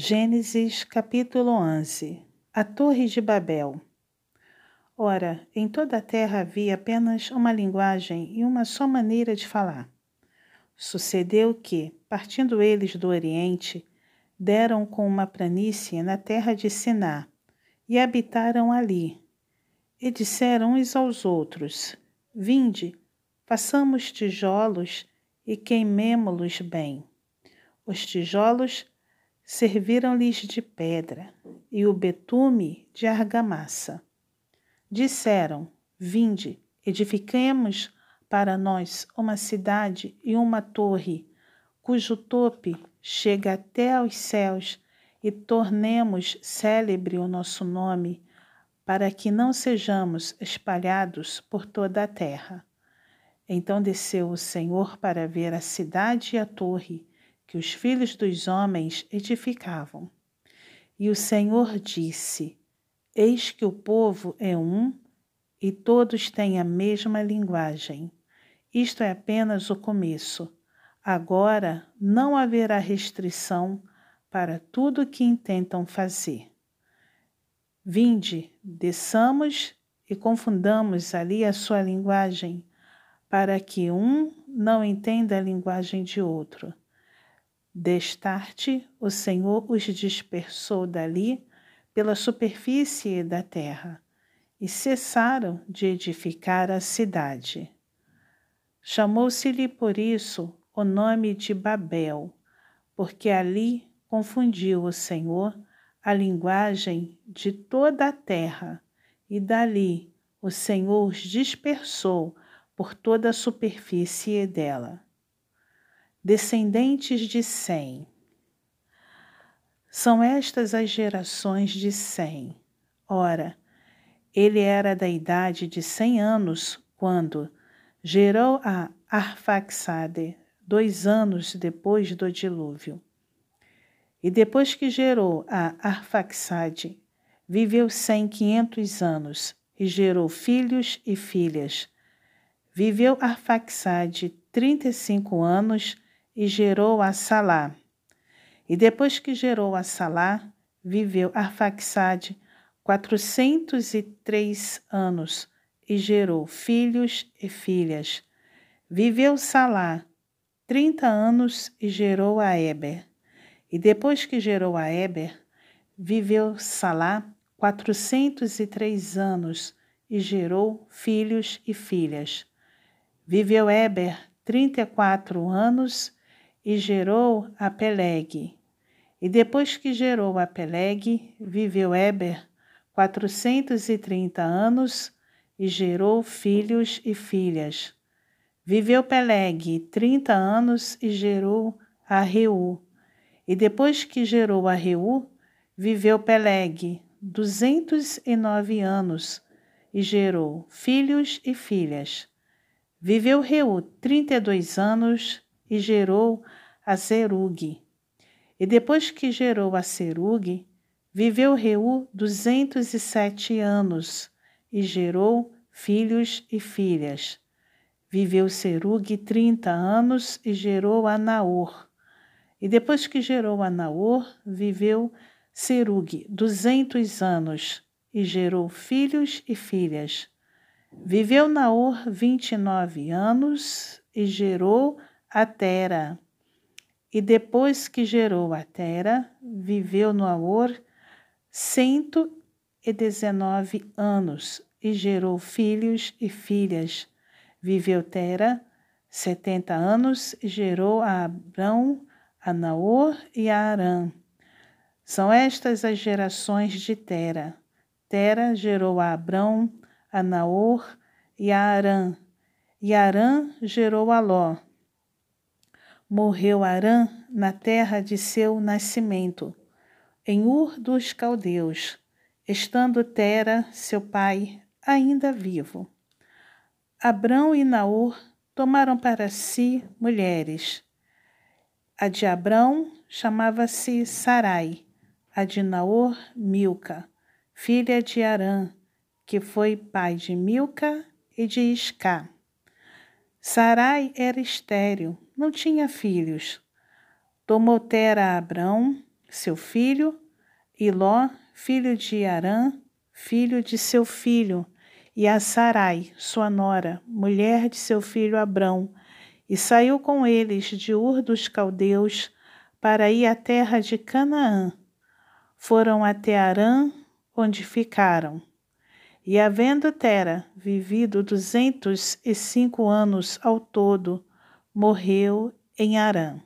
Gênesis capítulo 11 A Torre de Babel Ora, em toda a terra havia apenas uma linguagem e uma só maneira de falar. Sucedeu que, partindo eles do Oriente, deram com uma planície na terra de Siná e habitaram ali. E disseram uns aos outros: Vinde, façamos tijolos e queimemo-los bem. Os tijolos serviram-lhes de pedra e o betume de argamassa. Disseram: Vinde, edifiquemos para nós uma cidade e uma torre, cujo tope chega até aos céus, e tornemos célebre o nosso nome, para que não sejamos espalhados por toda a terra. Então desceu o Senhor para ver a cidade e a torre que os filhos dos homens edificavam. E o Senhor disse: Eis que o povo é um e todos têm a mesma linguagem. Isto é apenas o começo. Agora não haverá restrição para tudo o que intentam fazer. Vinde, desçamos e confundamos ali a sua linguagem, para que um não entenda a linguagem de outro. Destarte, o Senhor os dispersou dali pela superfície da terra e cessaram de edificar a cidade. Chamou-se-lhe por isso o nome de Babel, porque ali confundiu o Senhor a linguagem de toda a terra, e dali o Senhor os dispersou por toda a superfície dela descendentes de Sem. São estas as gerações de Sem. Ora, ele era da idade de cem anos quando gerou a Arfaxade, dois anos depois do dilúvio. E depois que gerou a Arfaxade, viveu cem quinhentos anos e gerou filhos e filhas. Viveu Arfaxade trinta e cinco anos e gerou a Salá. E depois que gerou a Salá, viveu Arfaxade quatrocentos e três anos e gerou filhos e filhas. Viveu Salá trinta anos e gerou a Eber. E depois que gerou a Eber, viveu Salá quatrocentos e três anos e gerou filhos e filhas. Viveu Eber trinta e quatro anos e gerou a Peleg. E depois que gerou a Peleg, viveu Eber quatrocentos e trinta anos e gerou filhos e filhas. Viveu Peleg trinta anos e gerou a Reu. E depois que gerou a Reu, viveu Peleg duzentos e nove anos e gerou filhos e filhas. Viveu Reu trinta e dois anos e gerou a Serug. E depois que gerou a Serug, viveu Reu duzentos e sete anos e gerou filhos e filhas. Viveu Serug trinta anos e gerou a Naor. E depois que gerou a Naor, viveu Serug duzentos anos e gerou filhos e filhas. Viveu Naor vinte e nove anos e gerou a Tera. E depois que gerou a Tera, viveu no e dezenove anos e gerou filhos e filhas. Viveu Tera setenta anos e gerou a Abrão, a Naor e a Arã. São estas as gerações de Tera. Tera gerou a Abrão, a Naor e a Arã. E Arã gerou a Ló morreu Arã na terra de seu nascimento, em Ur dos Caldeus, estando Tera, seu pai, ainda vivo. Abrão e Naor tomaram para si mulheres. A de Abrão chamava-se Sarai, a de Naor, Milca, filha de Arã, que foi pai de Milca e de Iscá. Sarai era estéril, não tinha filhos. Tomou Tera a Abrão, seu filho, e Ló, filho de Arã, filho de seu filho, e a Sarai, sua nora, mulher de seu filho Abrão, e saiu com eles de Ur dos Caldeus para ir à terra de Canaã. Foram até Arã, onde ficaram. E havendo Tera vivido duzentos e cinco anos ao todo, morreu em Arã.